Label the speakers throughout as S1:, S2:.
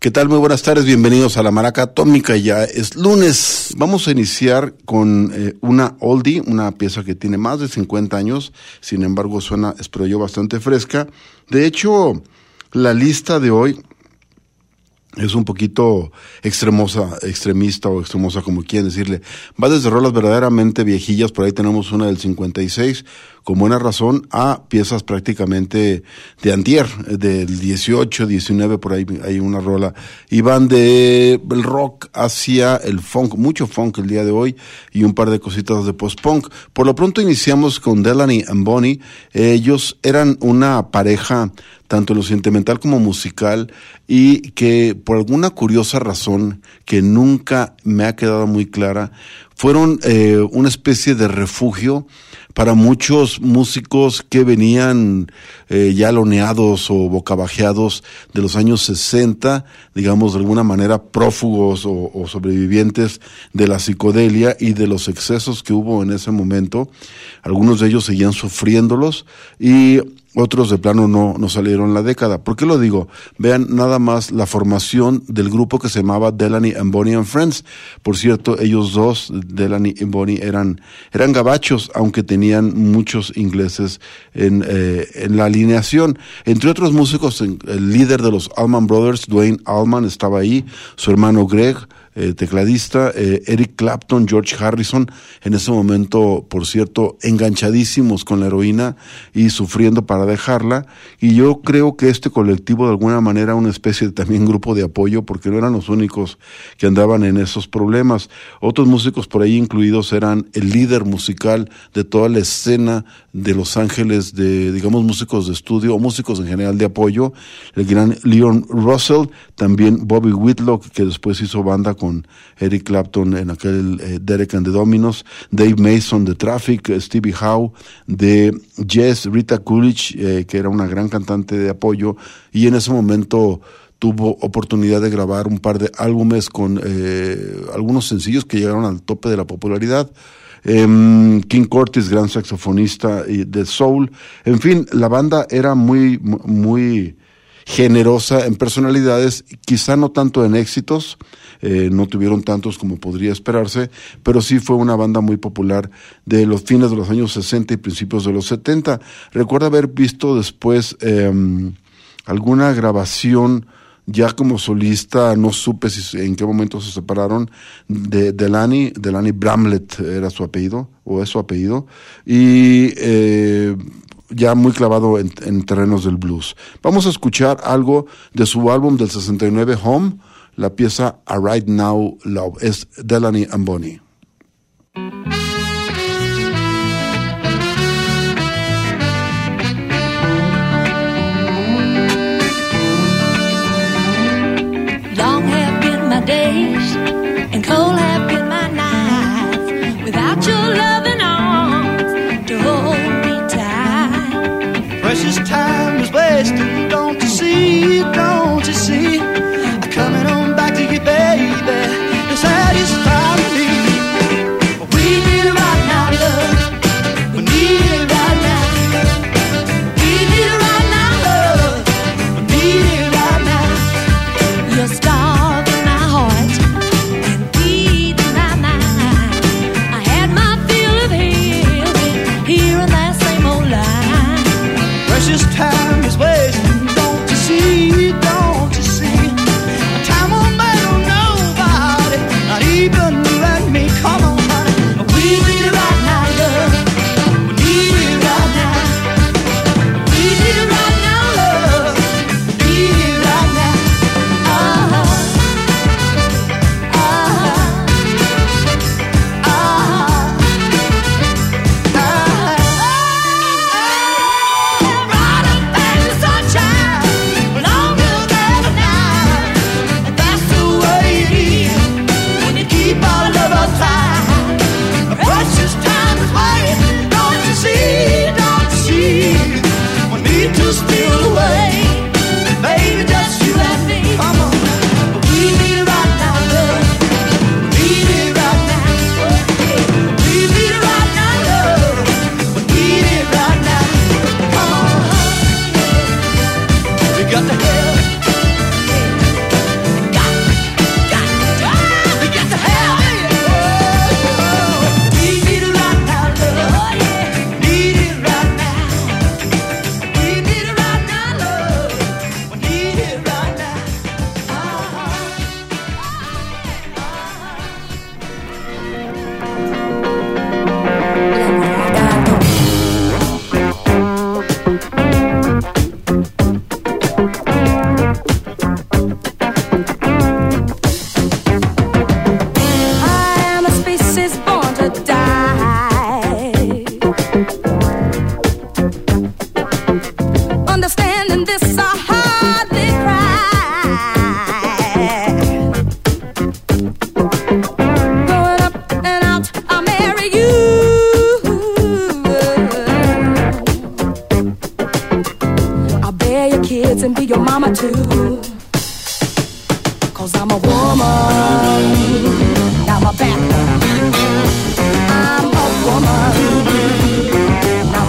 S1: ¿Qué tal? Muy buenas tardes, bienvenidos a la Maraca Atómica. Ya es lunes. Vamos a iniciar con eh, una oldie, una pieza que tiene más de 50 años, sin embargo suena, espero yo, bastante fresca. De hecho, la lista de hoy es un poquito extremosa, extremista o extremosa, como quieren decirle. Va desde rolas verdaderamente viejillas, por ahí tenemos una del 56, con buena razón, a piezas prácticamente de antier, del 18, 19, por ahí hay una rola. Y van de el rock hacia el funk, mucho funk el día de hoy, y un par de cositas de post-punk. Por lo pronto iniciamos con Delaney and Bonnie. Ellos eran una pareja tanto en lo sentimental como musical, y que por alguna curiosa razón que nunca me ha quedado muy clara, fueron eh, una especie de refugio para muchos músicos que venían eh, ya loneados o bocabajeados de los años 60, digamos de alguna manera prófugos o, o, sobrevivientes de la psicodelia y de los excesos que hubo en ese momento. Algunos de ellos seguían sufriéndolos y otros de plano no, no salieron la década. ¿Por qué lo digo? Vean nada más la formación del grupo que se llamaba Delaney and Bonnie and Friends. Por cierto, ellos dos, Delaney y Bonnie, eran, eran gabachos, aunque tenían muchos ingleses en, eh, en la alineación. Entre otros músicos, el líder de los Allman Brothers, Dwayne Allman, estaba ahí, su hermano Greg, eh, tecladista, eh, Eric Clapton, George Harrison, en ese momento, por cierto, enganchadísimos con la heroína y sufriendo para dejarla. Y yo creo que este colectivo de alguna manera una especie de también grupo de apoyo, porque no eran los únicos que andaban en esos problemas. Otros músicos por ahí incluidos eran el líder musical de toda la escena de Los Ángeles, de, digamos, músicos de estudio o músicos en general de apoyo, el gran Leon Russell, también Bobby Whitlock, que después hizo banda con Eric Clapton en aquel eh, Derek and the Dominos, Dave Mason de Traffic, Stevie Howe de Jess, Rita Coolidge, eh, que era una gran cantante de apoyo, y en ese momento tuvo oportunidad de grabar un par de álbumes con eh, algunos sencillos que llegaron al tope de la popularidad. Eh, King Curtis, gran saxofonista de soul. En fin, la banda era muy, muy generosa en personalidades, quizá no tanto en éxitos, eh, no tuvieron tantos como podría esperarse, pero sí fue una banda muy popular de los fines de los años 60 y principios de los 70. Recuerdo haber visto después eh, alguna grabación ya como solista, no supe si, en qué momento se separaron, de Delany, Delany Bramlett era su apellido, o es su apellido, y eh, ya muy clavado en, en, terrenos del blues. Vamos a escuchar algo de su álbum del 69, Home, la pieza A Right Now Love, es Delany and Bonnie.
S2: place to be.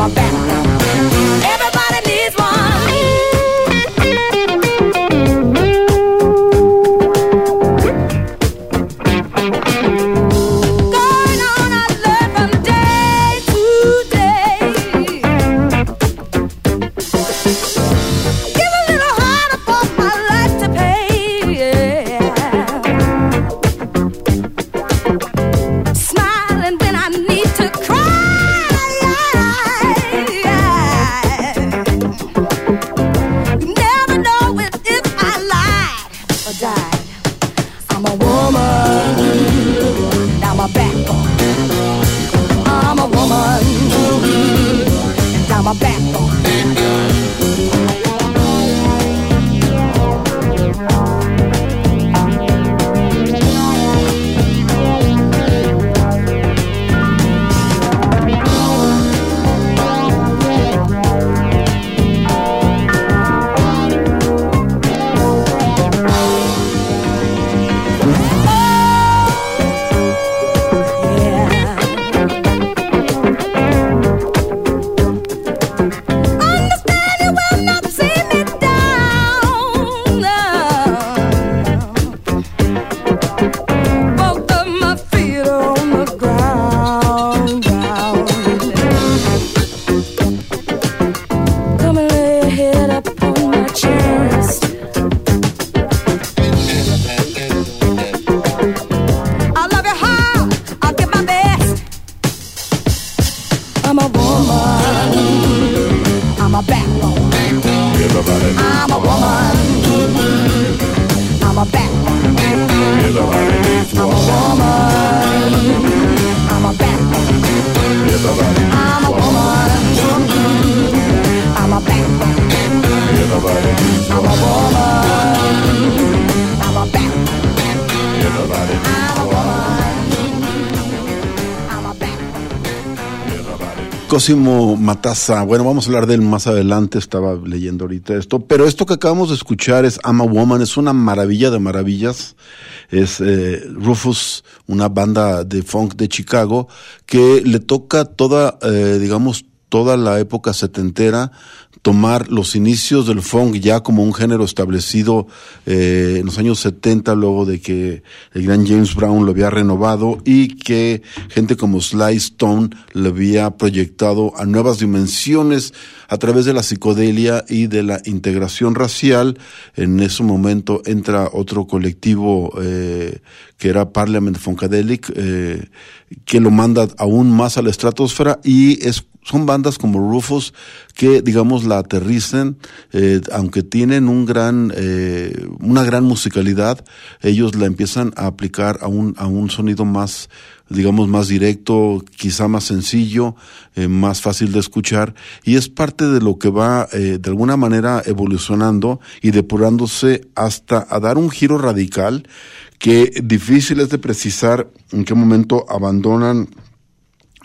S2: My back.
S1: Cosimo Mataza, bueno, vamos a hablar de él más adelante, estaba leyendo ahorita esto, pero esto que acabamos de escuchar es I'm a Woman, es una maravilla de maravillas, es eh, Rufus, una banda de funk de Chicago, que le toca toda, eh, digamos, toda la época setentera, tomar los inicios del funk ya como un género establecido eh, en los años 70, luego de que el gran James Brown lo había renovado y que gente como Sly Stone le había proyectado a nuevas dimensiones a través de la psicodelia y de la integración racial. En ese momento entra otro colectivo eh, que era Parliament Funkadelic, eh, que lo manda aún más a la estratosfera y es son bandas como Rufus que, digamos, la aterricen, eh, aunque tienen un gran, una gran musicalidad, ellos la empiezan a aplicar a un, a un sonido más, digamos, más directo, quizá más sencillo, eh, más fácil de escuchar, y es parte de lo que va, eh, de alguna manera, evolucionando y depurándose hasta a dar un giro radical que difícil es de precisar en qué momento abandonan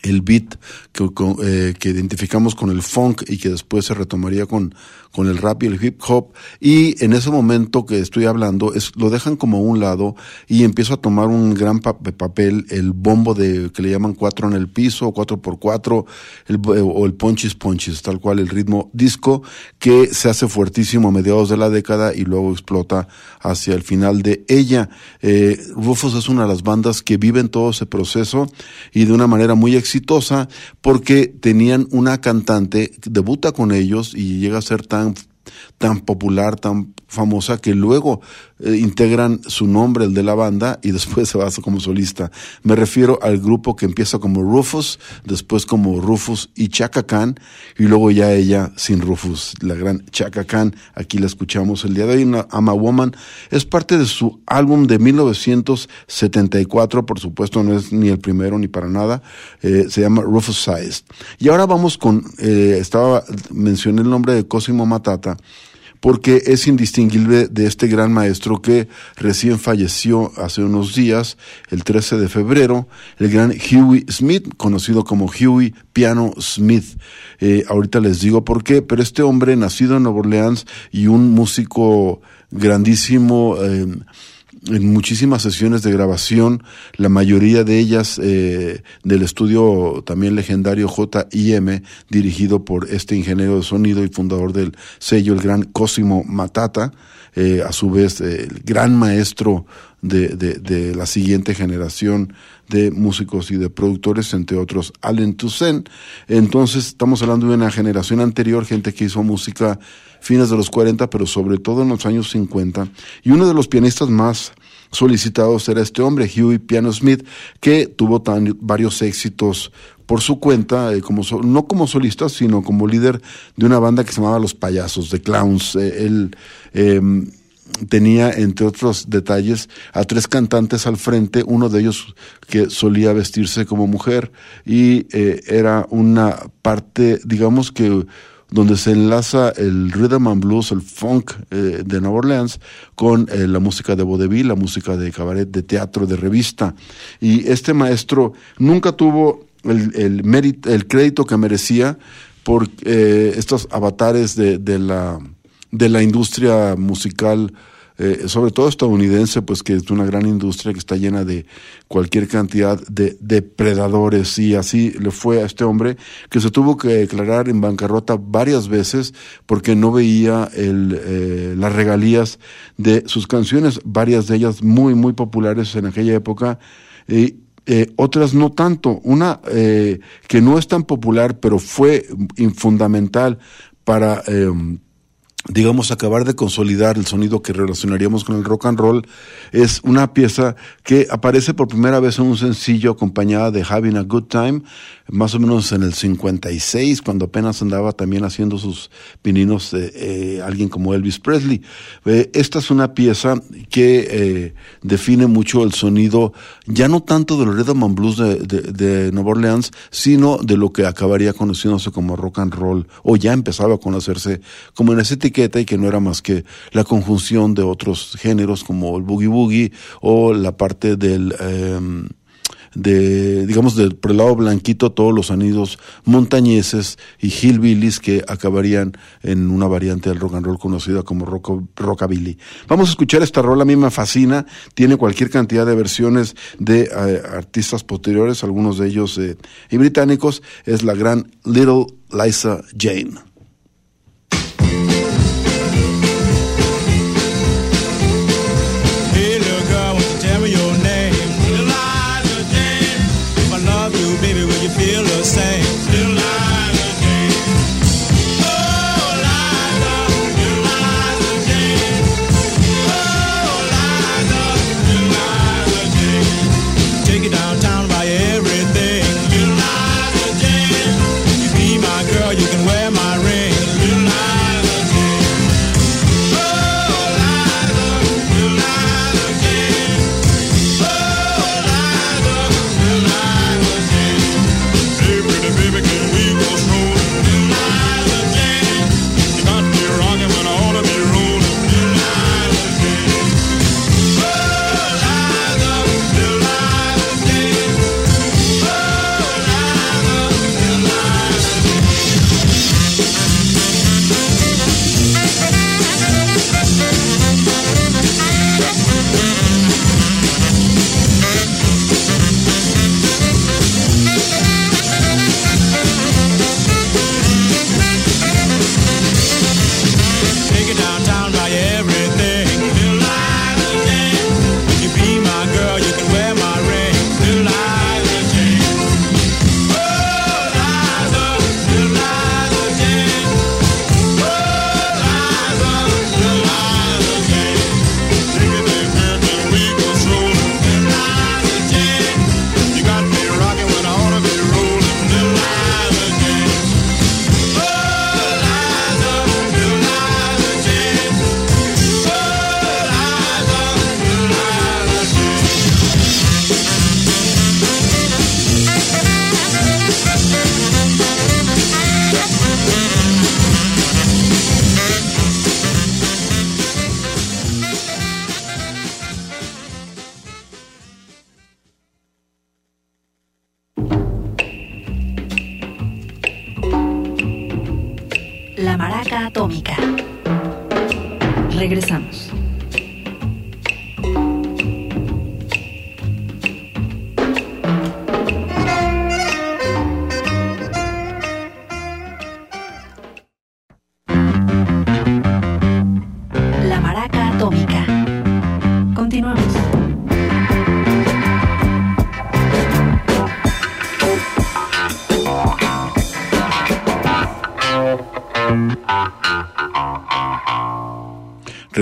S1: el beat que, eh, que identificamos con el funk y que después se retomaría con, con el rap y el hip hop. Y en ese momento que estoy hablando, es, lo dejan como a un lado y empiezo a tomar un gran pa- papel el bombo de que le llaman cuatro en el piso, cuatro por cuatro, el, o el ponchis ponchis, tal cual el ritmo disco que se hace fuertísimo a mediados de la década y luego explota hacia el final de ella. Eh, Rufus es una de las bandas que viven todo ese proceso y de una manera muy exitosa porque tenían una cantante, debuta con ellos y llega a ser tan tan popular, tan famosa, que luego eh, integran su nombre, el de la banda, y después se va como solista. Me refiero al grupo que empieza como Rufus, después como Rufus y Chaka Khan, y luego ya ella sin Rufus, la gran Chaka Khan. Aquí la escuchamos el día de hoy, una Ama Woman. Es parte de su álbum de 1974, por supuesto no es ni el primero ni para nada, eh, se llama Rufus Size. Y ahora vamos con, eh, estaba, mencioné el nombre de Cosimo Matata, porque es indistinguible de este gran maestro que recién falleció hace unos días, el 13 de febrero, el gran Huey Smith, conocido como Huey Piano Smith. Eh, ahorita les digo por qué, pero este hombre nacido en Nueva Orleans y un músico grandísimo, eh, en muchísimas sesiones de grabación, la mayoría de ellas eh, del estudio también legendario J.I.M., dirigido por este ingeniero de sonido y fundador del sello, el gran Cosimo Matata, eh, a su vez el gran maestro de, de, de, la siguiente generación de músicos y de productores, entre otros Allen Toussaint. Entonces estamos hablando de una generación anterior, gente que hizo música fines de los 40, pero sobre todo en los años 50. Y uno de los pianistas más solicitados era este hombre, Huey Piano Smith, que tuvo varios éxitos por su cuenta, eh, como no como solista, sino como líder de una banda que se llamaba Los Payasos, de Clowns. Eh, él eh, tenía, entre otros detalles, a tres cantantes al frente, uno de ellos que solía vestirse como mujer y eh, era una parte, digamos que donde se enlaza el rhythm and blues, el funk eh, de Nueva Orleans con eh, la música de vaudeville, la música de cabaret, de teatro, de revista. Y este maestro nunca tuvo el, el, mérito, el crédito que merecía por estos avatares de, la, de la industria musical eh, sobre todo estadounidense, pues que es una gran industria que está llena de cualquier cantidad de depredadores y así le fue a este hombre que se tuvo que declarar en bancarrota varias veces porque no veía el, eh, las regalías de sus canciones, varias de ellas muy, muy populares en aquella época. Y, eh, otras no tanto. Una eh, que no es tan popular, pero fue fundamental para eh, digamos, acabar de consolidar el sonido que relacionaríamos con el rock and roll, es una pieza que aparece por primera vez en un sencillo acompañada de Having a Good Time, más o menos en el 56, cuando apenas andaba también haciendo sus pininos eh, alguien como Elvis Presley. Eh, esta es una pieza que eh, define mucho el sonido, ya no tanto del rhythm and blues de, de, de Nueva Orleans, sino de lo que acabaría conociéndose como rock and roll, o ya empezaba a conocerse como en ese y que no era más que la conjunción de otros géneros como el boogie boogie o la parte del... Eh, de, digamos, del por el lado blanquito, todos los sonidos montañeses y hillbillies que acabarían en una variante del rock and roll conocida como rock, rockabilly. Vamos a escuchar esta rola, a mí me fascina, tiene cualquier cantidad de versiones de eh, artistas posteriores, algunos de ellos eh, y británicos, es la gran Little Liza Jane.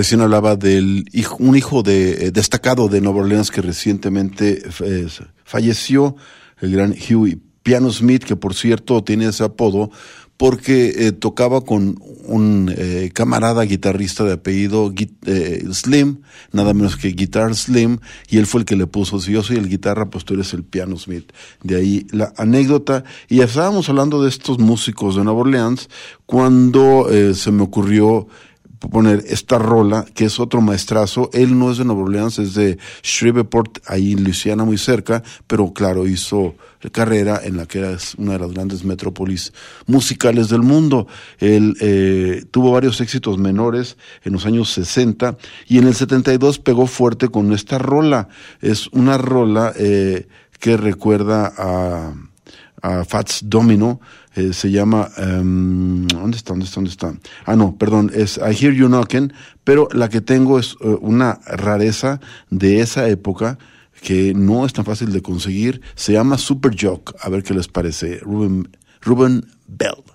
S2: Recién hablaba del un hijo eh, destacado de Nueva Orleans que recientemente eh, falleció, el gran Huey Piano Smith, que por cierto tiene ese apodo porque eh, tocaba con un camarada guitarrista de apellido eh, Slim, nada menos que Guitar Slim, y él fue el que le puso, si yo soy el guitarra, pues tú eres el piano Smith. De ahí la anécdota. Y estábamos hablando de estos músicos de Nueva Orleans cuando se me ocurrió poner esta rola, que es otro maestrazo. Él no es de Nueva Orleans, es de Shreveport, ahí en Luisiana, muy cerca, pero claro, hizo carrera en la que era una de las grandes metrópolis musicales del mundo. Él eh, tuvo varios éxitos menores en los años 60 y en el 72 pegó fuerte con esta rola. Es una rola eh, que recuerda a a Fats Domino, eh, se llama, em, ¿dónde está? ¿Dónde está? ¿Dónde está? Ah, no, perdón, es I Hear You Knocking, pero la que tengo es eh, una rareza de esa época que no es tan fácil de conseguir, se llama Super Jock, a ver qué les parece, Ruben, Ruben Bell.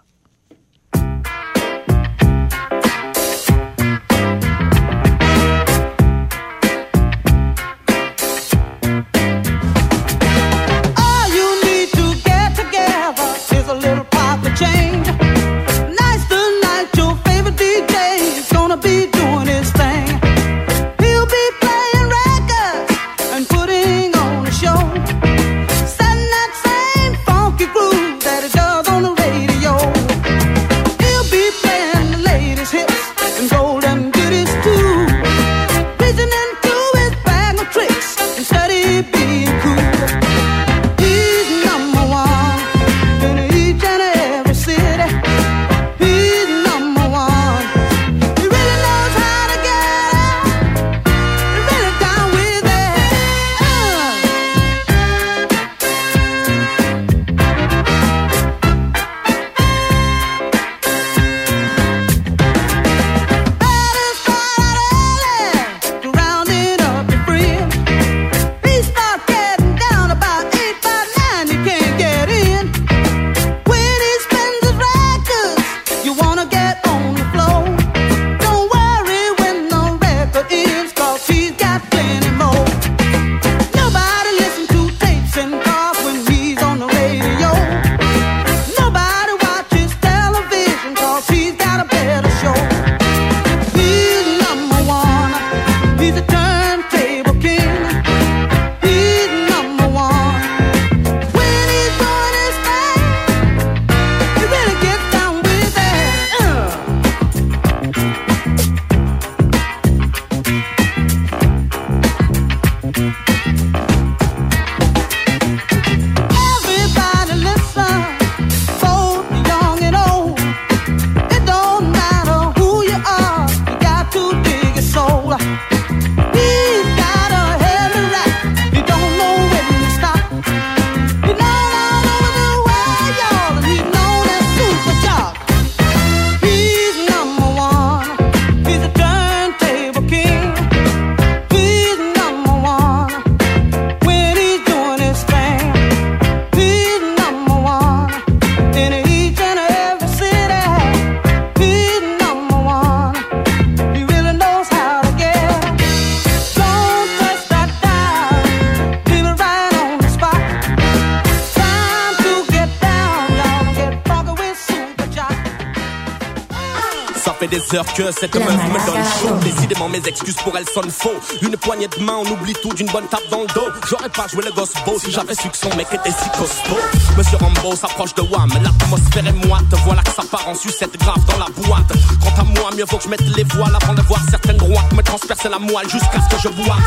S3: cœur, c'est
S4: comme
S3: un me
S4: dans
S3: le chaud. Mes excuses pour elle sonnent faux. Une poignée de main, on oublie tout d'une bonne tape dans le dos. J'aurais pas joué le gosse beau si j'avais su que son mec était si costaud. Monsieur Rambo s'approche de Wham, l'atmosphère est moite. Voilà que ça part en sucette grave dans la boîte. Quant à moi, mieux vaut que je mette les voiles avant de voir certaines droites me transpercer la moelle jusqu'à ce que je boite.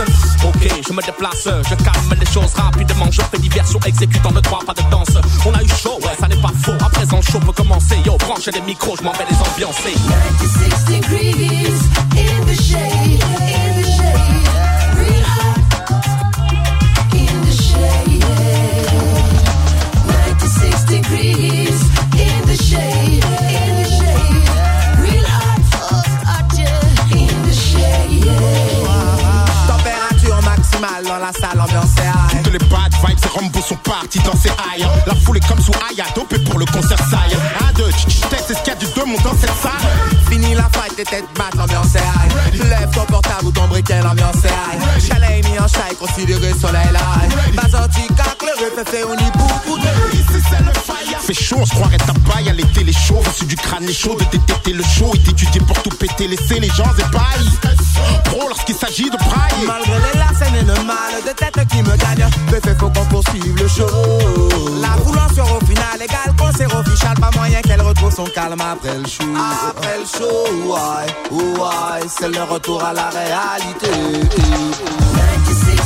S3: Ok, je me déplace, je calme les choses rapidement. Je fais diversion, exécutant de droit, pas de danse. On a eu chaud, ouais, ça n'est pas faux. À présent, le show peut commencer. Yo, branchez les micros, je m'en vais les ambiancer.
S5: Considéré soleil live. Pas sorti cac, le fait on y beaucoup.
S3: Ici c'est le fire. Fait chaud, on se croirait ta paille à l'été, les chauds. Reçu du crâne, les chauds, de détecter le show. Et d'étudier pour tout péter, laisser les gens ébahis. Pro lorsqu'il s'agit de braille.
S5: Malgré les larcènes et le mal de tête qui me gagne, de fait faut qu'on poursuive le show. La sur au final égal, concert officiel, pas moyen qu'elle retrouve son calme après le show. Après le show, ouais, ouais, c'est le retour à la réalité.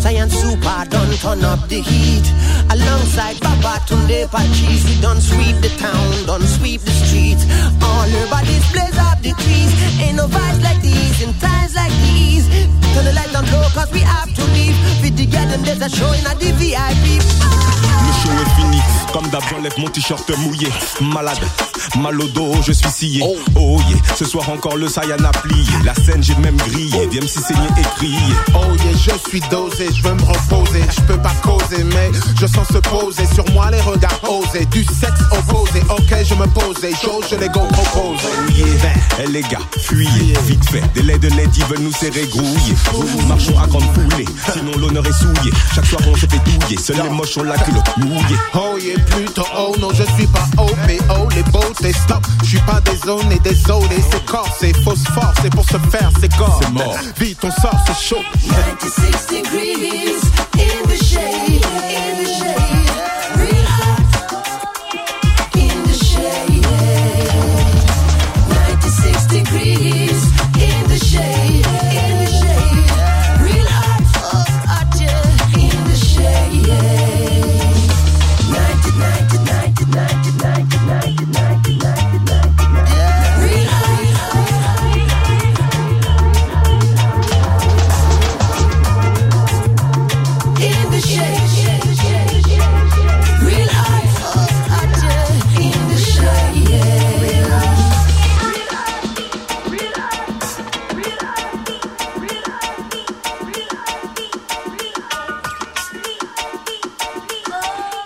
S2: in the shade, in the shade, real hot in the shade. 96 degrees in the shade, in the shade, real hot, hot yeah, in the shade.
S5: When it is 96 degrees, Science Super done turn up the heat. Alongside Baba Tunde Pachis, we done sweep the town, done sweep the streets. All your bodies blaze up the trees. Ain't no vibes like these in times like these. Turn the light down low cause we have to leave. Fit the girl and there's a show in a the VIP.
S3: Comme d'hab j'enlève mon t-shirt mouillé. Malade, mal au dos, je suis scié. Oh, yeah, ce soir encore le Saiyan a plié. La scène j'ai même grillé, viens me si saigner et crier.
S6: Oh yeah, je suis dosé, je veux me reposer, je peux pas causer, mais je sens se poser. Sur moi les regards osés, du sexe opposé, ok je me posais, chose je les go propose.
S3: Oh yeah, eh les gars, fuyez, vite fait Des laits de lady veulent nous serrer grouiller Nous marchons à grande foulée, sinon l'honneur est souillé. Chaque soir on se fait douiller, seuls les moches ont la culotte mouillée.
S6: Oh yeah, plutôt oh non, je suis pas oh, mais oh les beautés, stop, je suis pas désolé, désolé, c'est corps, c'est phosphore, c'est pour se faire, c'est corps.
S3: C'est mort.
S6: Vite on sort, c'est chaud.
S2: 96 degrees in the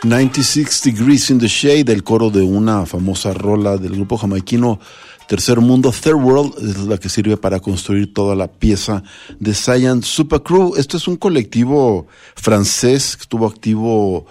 S2: 96 Degrees in the Shade,
S1: el coro de una famosa rola del grupo jamaiquino Tercer Mundo, Third World, es la que sirve para construir toda la pieza de Science Super Crew. Esto es un colectivo francés que estuvo activo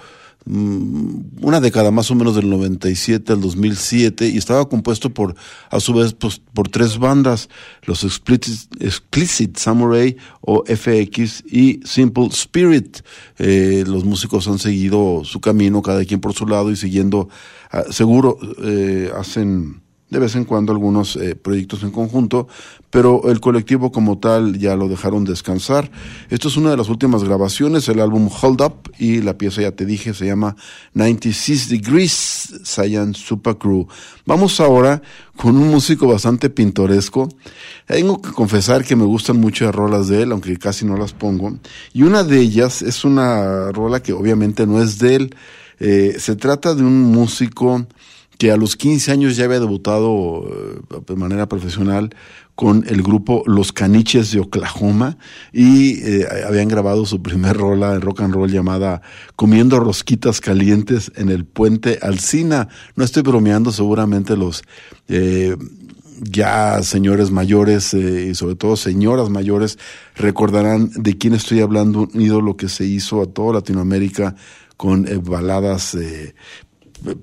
S1: una década más o menos del 97 al 2007 y estaba compuesto por a su vez pues, por tres bandas los Explicit, Explicit Samurai o FX y Simple Spirit. Eh, los músicos han seguido su camino cada quien por su lado y siguiendo ah, seguro eh, hacen de vez en cuando algunos eh, proyectos en conjunto, pero el colectivo como tal ya lo dejaron descansar. Esto es una de las últimas grabaciones, el álbum Hold Up, y la pieza ya te dije, se llama 96 Degrees Saiyan Super Crew. Vamos ahora con un músico bastante pintoresco. Tengo que confesar que me gustan mucho las rolas de él, aunque casi no las pongo. Y una de ellas es una rola que obviamente no es de él. Eh, se trata de un músico que a los 15 años ya había debutado eh, de manera profesional con el grupo Los Caniches de Oklahoma y eh, habían grabado su primer rola de rock and roll llamada Comiendo rosquitas calientes en el puente Alcina. No estoy bromeando, seguramente los eh, ya señores mayores eh, y sobre todo señoras mayores recordarán de quién estoy hablando, un ídolo que se hizo a toda Latinoamérica con baladas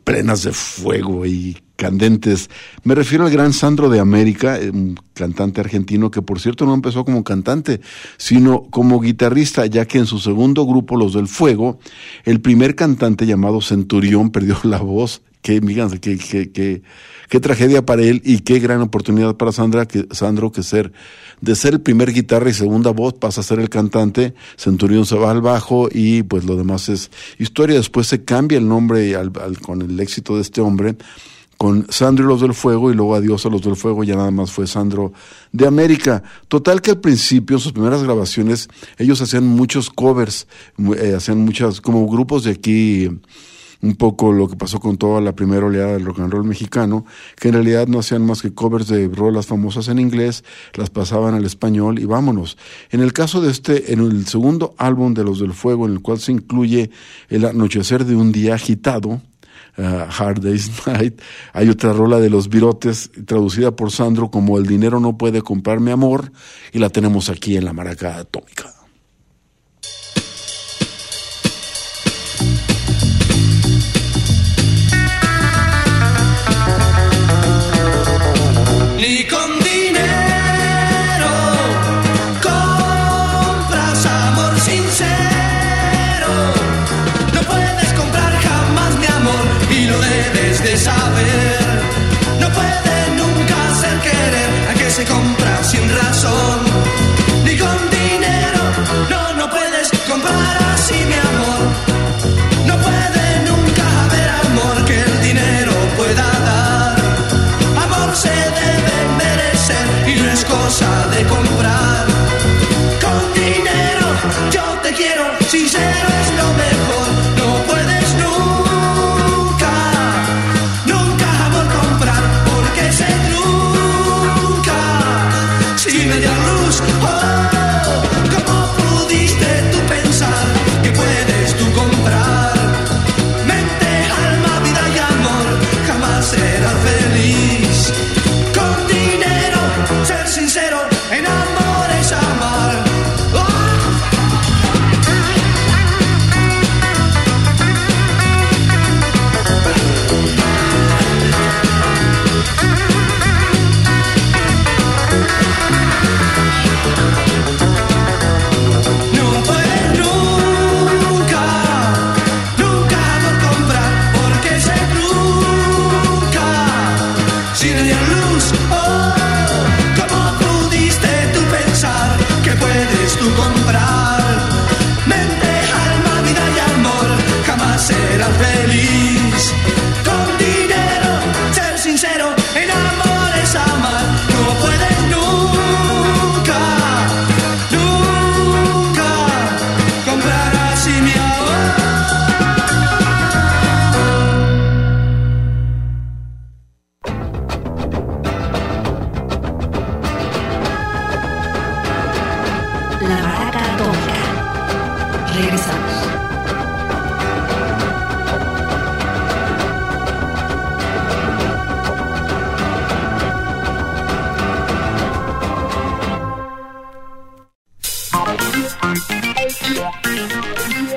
S1: plenas de fuego y candentes. Me refiero al gran Sandro de América, un cantante argentino que por cierto no empezó como cantante, sino como guitarrista, ya que en su segundo grupo, Los del Fuego, el primer cantante llamado Centurión perdió la voz. Qué, qué, qué, qué, qué tragedia para él y qué gran oportunidad para Sandra, que, Sandro que ser, de ser el primer guitarra y segunda voz pasa a ser el cantante, Centurión se va al bajo y pues lo demás es historia. Después se cambia el nombre al, al, con el éxito de este hombre con Sandro y los del Fuego y luego Adiós a los del Fuego, ya nada más fue Sandro de América. Total que al principio, en sus primeras grabaciones, ellos hacían muchos covers, eh, hacían muchas, como grupos de aquí, un poco lo que pasó con toda la primera oleada del rock and roll mexicano, que en realidad no hacían más que covers de rolas famosas en inglés, las pasaban al español y vámonos. En el caso de este, en el segundo álbum de Los del Fuego, en el cual se incluye El anochecer de un día agitado, uh, Hard Day's Night, hay otra rola de Los Virotes, traducida por Sandro como El dinero no puede comprar mi amor, y la tenemos aquí en la maraca atómica.
S7: Cosa de comprar.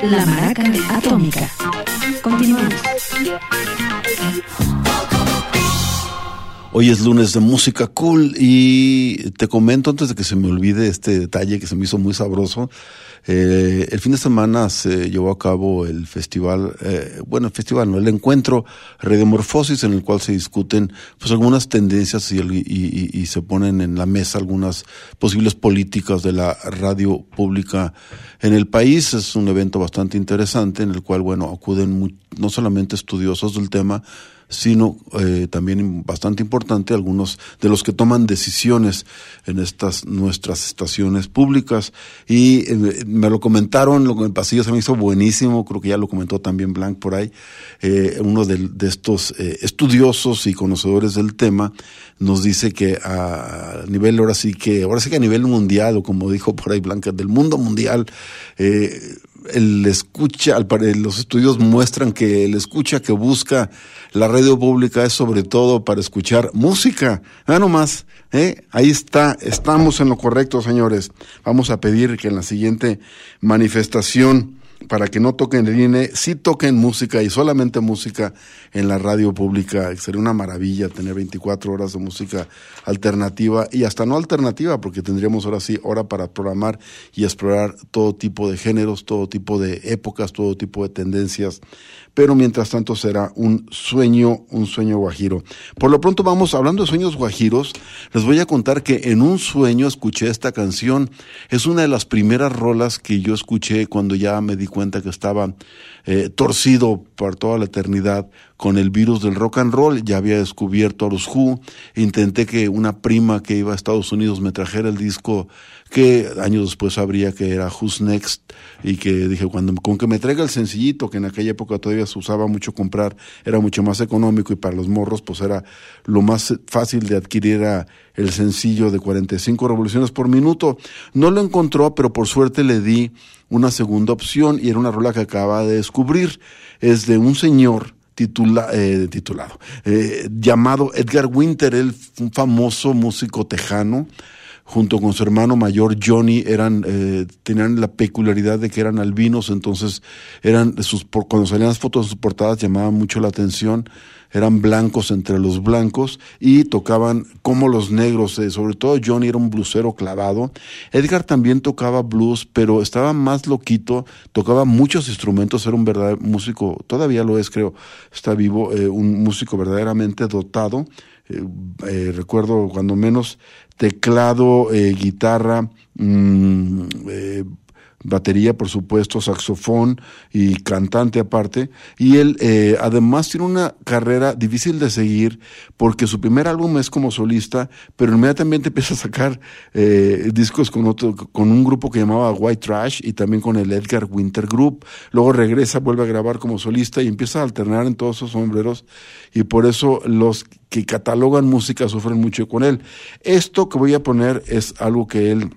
S8: La Maraca Atómica. Continuamos.
S1: Hoy es lunes de música cool y te comento antes de que se me olvide este detalle que se me hizo muy sabroso. Eh, el fin de semana se llevó a cabo el festival, eh, bueno, el festival, no, el encuentro Radiomorfosis en el cual se discuten pues algunas tendencias y, y- y- se ponen en la mesa algunas posibles políticas de la radio pública en el país. Es un evento bastante interesante en el cual, bueno, acuden no solamente estudiosos del tema, sino eh, también bastante importante algunos de los que toman decisiones en estas nuestras estaciones públicas. Y eh, me lo comentaron lo el pasillo se me hizo buenísimo creo que ya lo comentó también Blanc por ahí eh, uno de, de estos eh, estudiosos y conocedores del tema nos dice que a nivel ahora sí que ahora sí que a nivel mundial o como dijo por ahí Blanca del mundo mundial eh, el escucha, pare- los estudios muestran que el escucha que busca la radio pública es sobre todo para escuchar música. Ah, nomás, ¿eh? Ahí está, estamos en lo correcto, señores. Vamos a pedir que en la siguiente manifestación, para que no toquen el INE, sí toquen música y solamente música en la radio pública. Sería una maravilla tener 24 horas de música alternativa y hasta no alternativa, porque tendríamos ahora sí hora para programar y explorar todo tipo de géneros, todo tipo de épocas, todo tipo de tendencias. Pero mientras tanto será un sueño, un sueño guajiro. Por lo pronto vamos, hablando de sueños guajiros, les voy a contar que en un sueño escuché esta canción. Es una de las primeras rolas que yo escuché cuando ya me di cuenta que estaba eh, torcido para toda la eternidad con el virus del rock and roll. Ya había descubierto a los Who. Intenté que una prima que iba a Estados Unidos me trajera el disco que años después sabría que era Who's Next y que dije cuando con que me traiga el sencillito que en aquella época todavía se usaba mucho comprar era mucho más económico y para los morros pues era lo más fácil de adquirir era el sencillo de 45 revoluciones por minuto no lo encontró pero por suerte le di una segunda opción y era una rola que acaba de descubrir es de un señor titula, eh, titulado eh, llamado Edgar Winter él un famoso músico tejano junto con su hermano mayor Johnny eran eh, tenían la peculiaridad de que eran albinos entonces eran sus cuando salían las fotos de sus portadas llamaban mucho la atención eran blancos entre los blancos y tocaban como los negros. Eh, sobre todo Johnny era un blusero clavado. Edgar también tocaba blues pero estaba más loquito tocaba muchos instrumentos era un verdadero músico todavía lo es creo está vivo eh, un músico verdaderamente dotado. Eh, eh, recuerdo cuando menos teclado, guitarra, mm, batería, por supuesto, saxofón y cantante aparte. Y él eh, además tiene una carrera difícil de seguir porque su primer álbum es como solista, pero inmediatamente empieza a sacar eh, discos con otro, con un grupo que llamaba White Trash y también con el Edgar Winter Group. Luego regresa, vuelve a grabar como solista y empieza a alternar en todos esos sombreros y por eso los que catalogan música sufren mucho con él. Esto que voy a poner es algo que él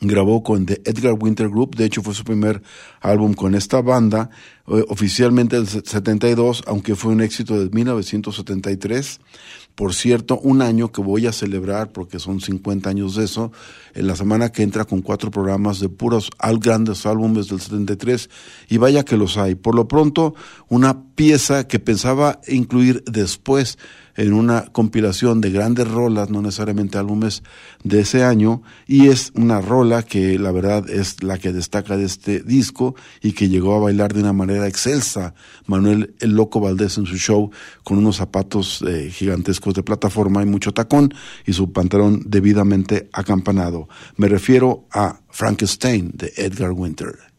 S1: grabó con The Edgar Winter Group, de hecho fue su primer álbum con esta banda, eh, oficialmente del 72, aunque fue un éxito de 1973. Por cierto, un año que voy a celebrar, porque son 50 años de eso, en la semana que entra con cuatro programas de puros al grandes álbumes del 73, y vaya que los hay. Por lo pronto, una pieza que pensaba incluir después en una compilación de grandes rolas, no necesariamente álbumes de ese año, y es una rola que la verdad es la que destaca de este disco y que llegó a bailar de una manera excelsa Manuel el Loco Valdés en su show con unos zapatos eh, gigantescos de plataforma y mucho tacón y su pantalón debidamente acampanado. Me refiero a Frankenstein de Edgar Winter.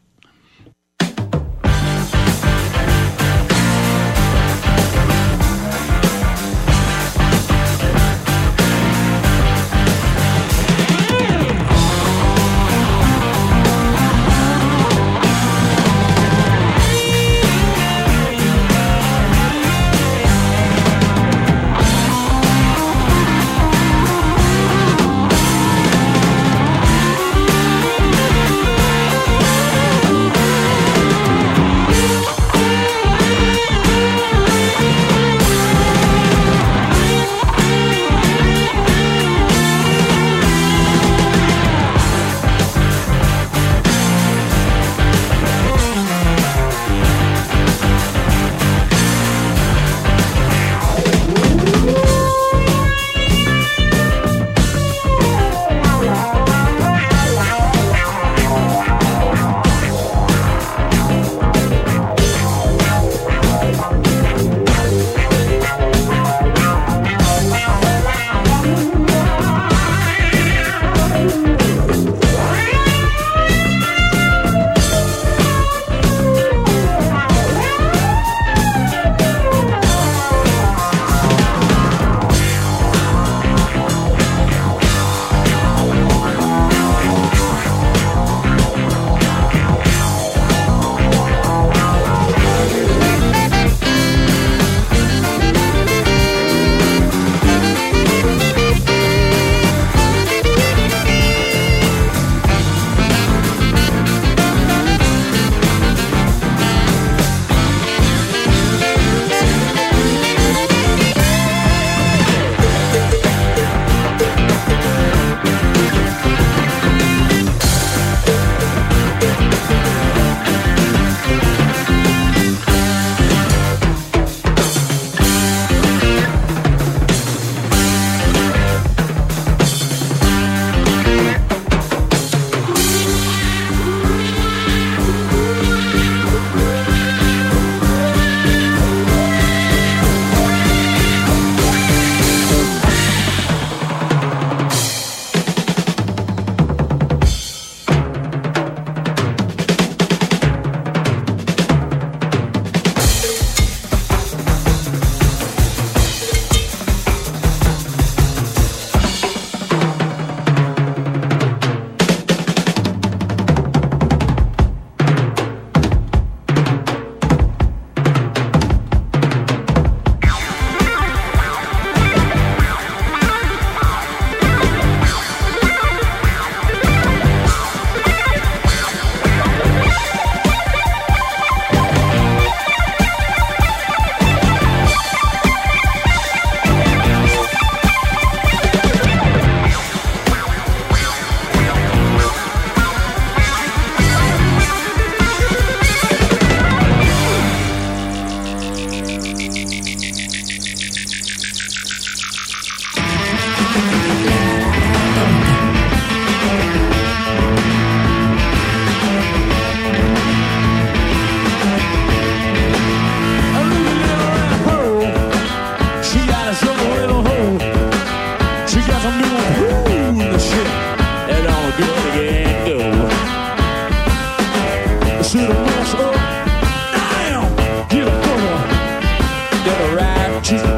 S9: A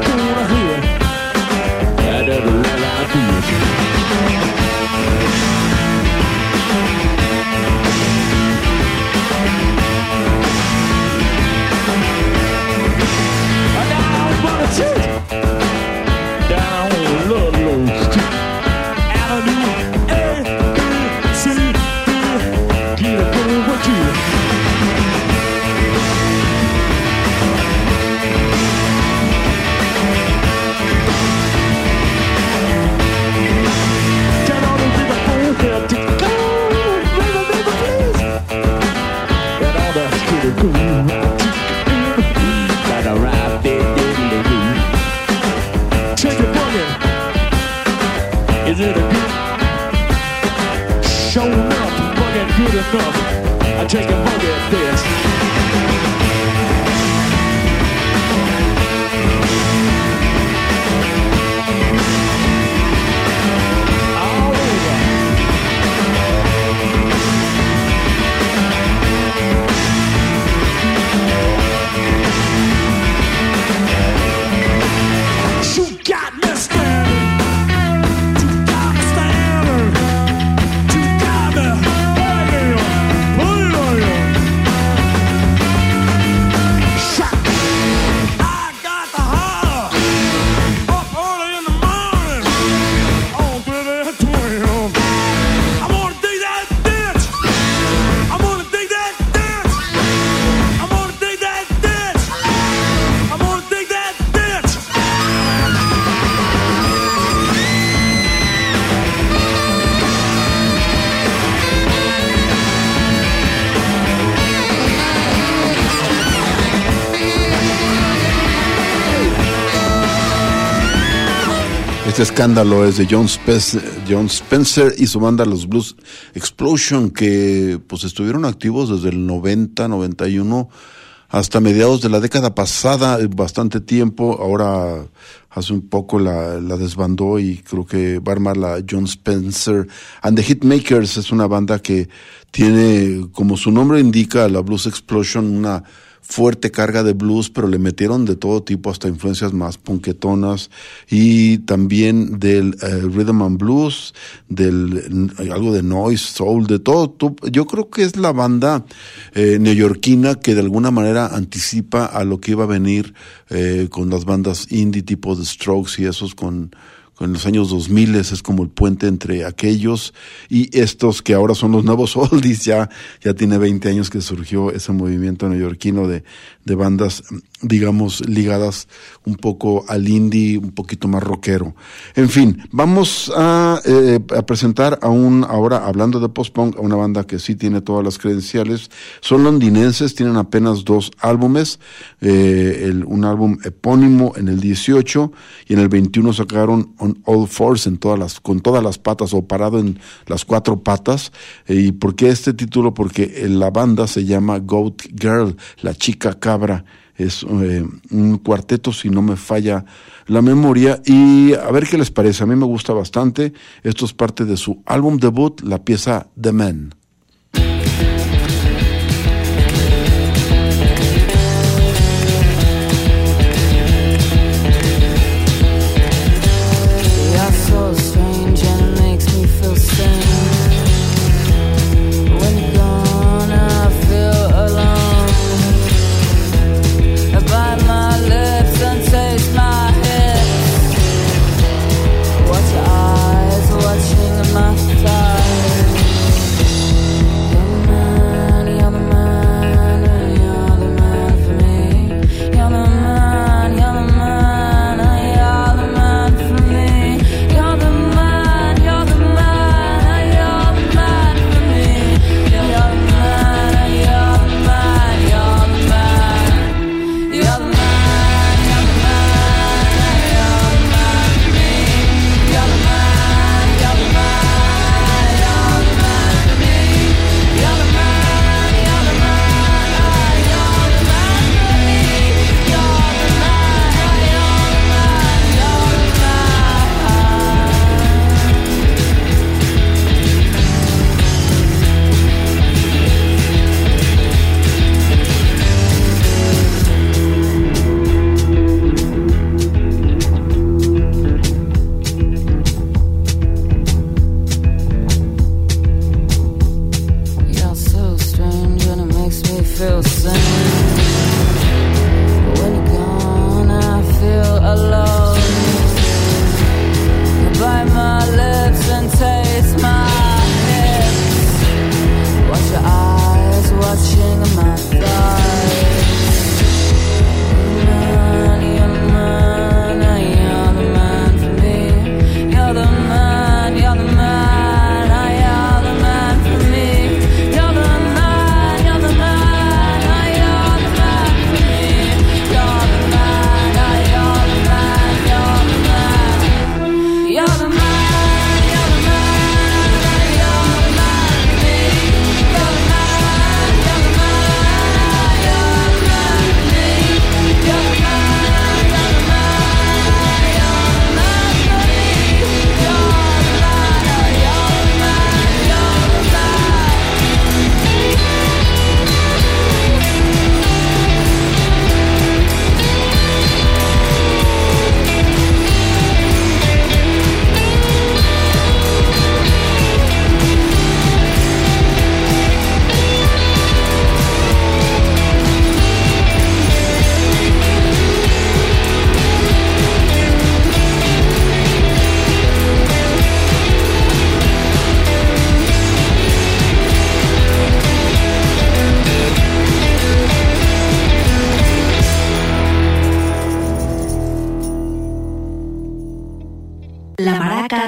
S1: Este escándalo es de John Spencer, John Spencer y su banda Los Blues Explosion, que pues estuvieron activos desde el 90, 91 hasta mediados de la década pasada, bastante tiempo. Ahora hace un poco la, la desbandó y creo que va a armar la John Spencer and the Hitmakers. Es una banda que tiene, como su nombre indica, la Blues Explosion, una fuerte carga de blues, pero le metieron de todo tipo, hasta influencias más punketonas y también del eh, rhythm and blues, del eh, algo de noise, soul, de todo. Yo creo que es la banda eh, neoyorquina que de alguna manera anticipa a lo que iba a venir eh, con las bandas indie tipo The Strokes y esos con en los años 2000 es como el puente entre aquellos y estos que ahora son los nuevos oldies, ya, ya tiene 20 años que surgió ese movimiento neoyorquino de, de bandas, digamos, ligadas un poco al indie, un poquito más rockero. En fin, vamos a, eh, presentar a un, ahora hablando de post-punk, a una banda que sí tiene todas las credenciales. Son londinenses, tienen apenas dos álbumes, eh, un álbum epónimo en el 18 y en el 21 sacaron On All Fours en todas las, con todas las patas o parado en las cuatro patas. Eh, ¿Y por qué este título? Porque eh, la banda se llama Goat Girl, la chica cabra. Es eh, un cuarteto, si no me falla la memoria. Y a ver qué les parece. A mí me gusta bastante. Esto es parte de su álbum debut, la pieza The Man.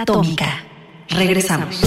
S8: Atómica. Regresamos.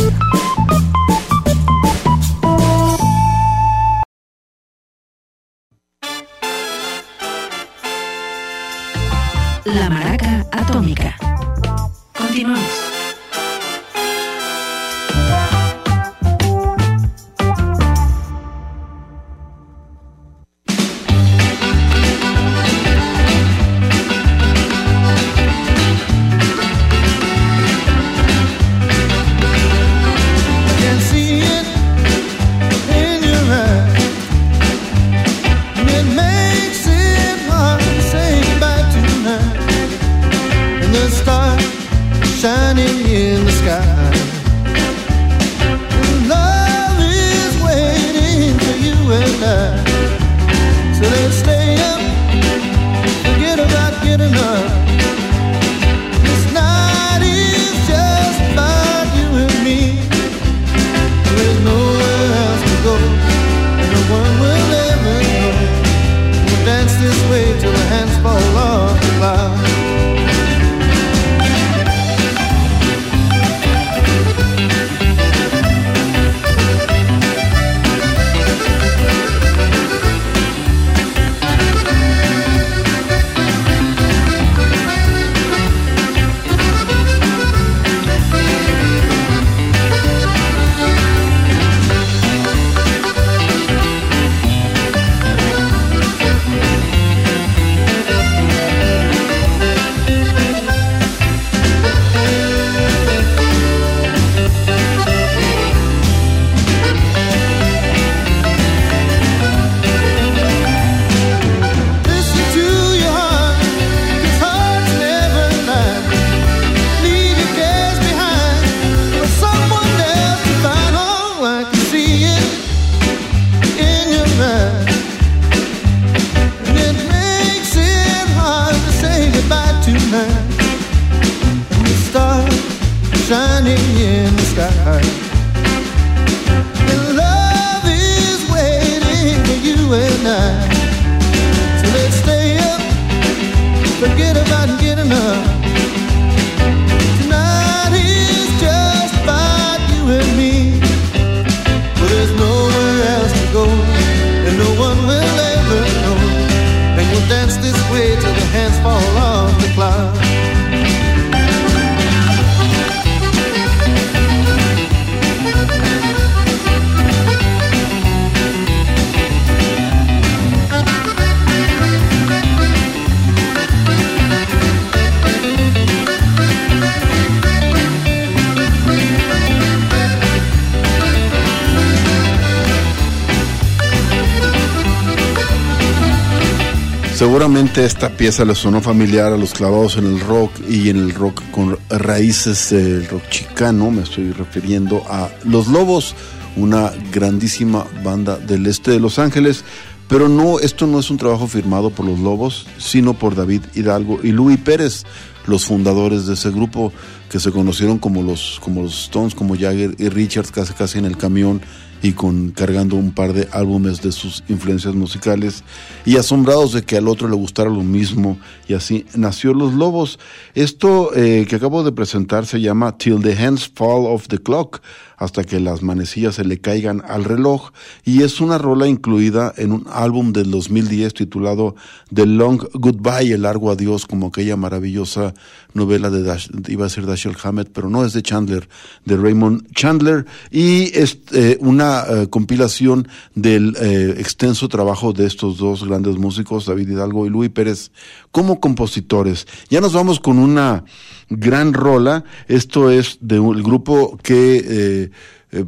S1: Seguramente esta pieza le sonó familiar a los clavados en el rock y en el rock con raíces del rock chicano. Me estoy refiriendo a Los Lobos, una grandísima banda del este de Los Ángeles. Pero no, esto no es un trabajo firmado por los Lobos, sino por David Hidalgo y Louis Pérez, los fundadores de ese grupo que se conocieron como los, como los Stones, como Jagger y Richards, casi casi en el camión y con cargando un par de álbumes de sus influencias musicales y asombrados de que al otro le gustara lo mismo y así nació Los Lobos. Esto eh, que acabo de presentar se llama Till the Hands Fall of the Clock, hasta que las manecillas se le caigan al reloj. Y es una rola incluida en un álbum del 2010 titulado The Long Goodbye, el largo adiós, como aquella maravillosa novela de Dash, iba a ser Dashiell Hammett, pero no es de Chandler, de Raymond Chandler. Y es eh, una eh, compilación del eh, extenso trabajo de estos dos grandes músicos, David Hidalgo y Luis Pérez, como compositores. Ya nos vamos con una gran rola. Esto es del grupo que, eh, eh,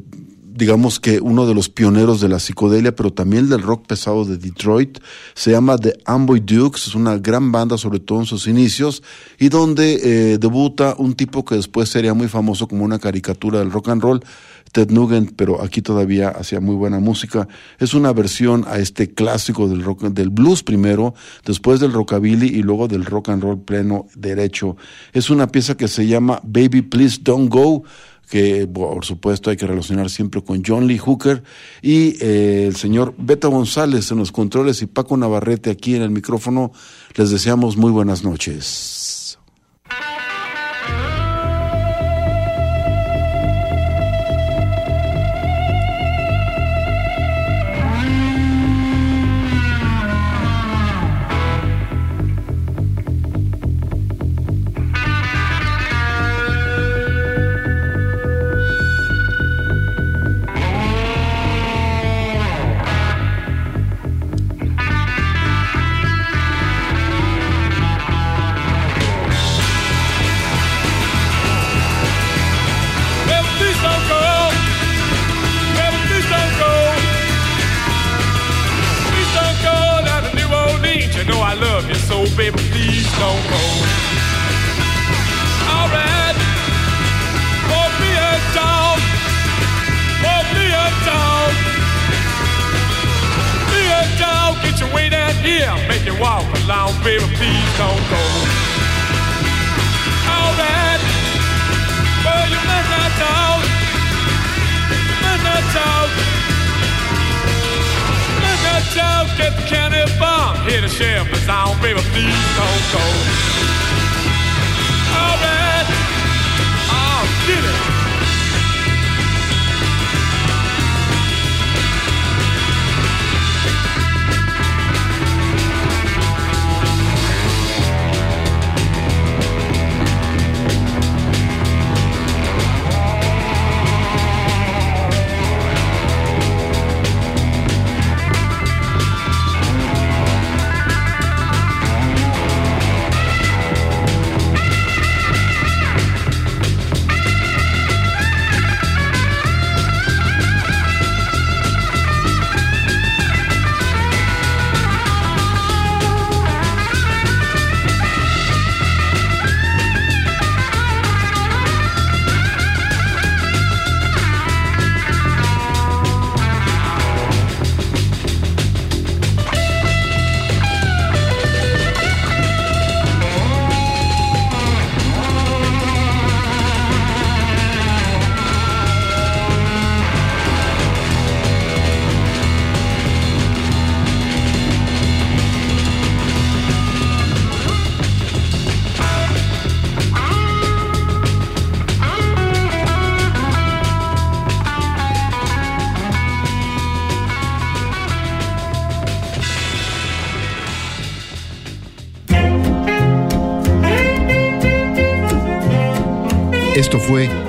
S1: digamos que uno de los pioneros de la psicodelia, pero también del rock pesado de Detroit. Se llama The Amboy Dukes. Es una gran banda, sobre todo en sus inicios, y donde eh, debuta un tipo que después sería muy famoso como una caricatura del rock and roll. Ted Nugent, pero aquí todavía hacía muy buena música. Es una versión a este clásico del rock, del blues primero, después del rockabilly y luego del rock and roll pleno derecho. Es una pieza que se llama Baby Please Don't Go que por supuesto hay que relacionar siempre con John Lee Hooker y eh, el señor Beto González en los controles y Paco Navarrete aquí en el micrófono. Les deseamos muy buenas noches.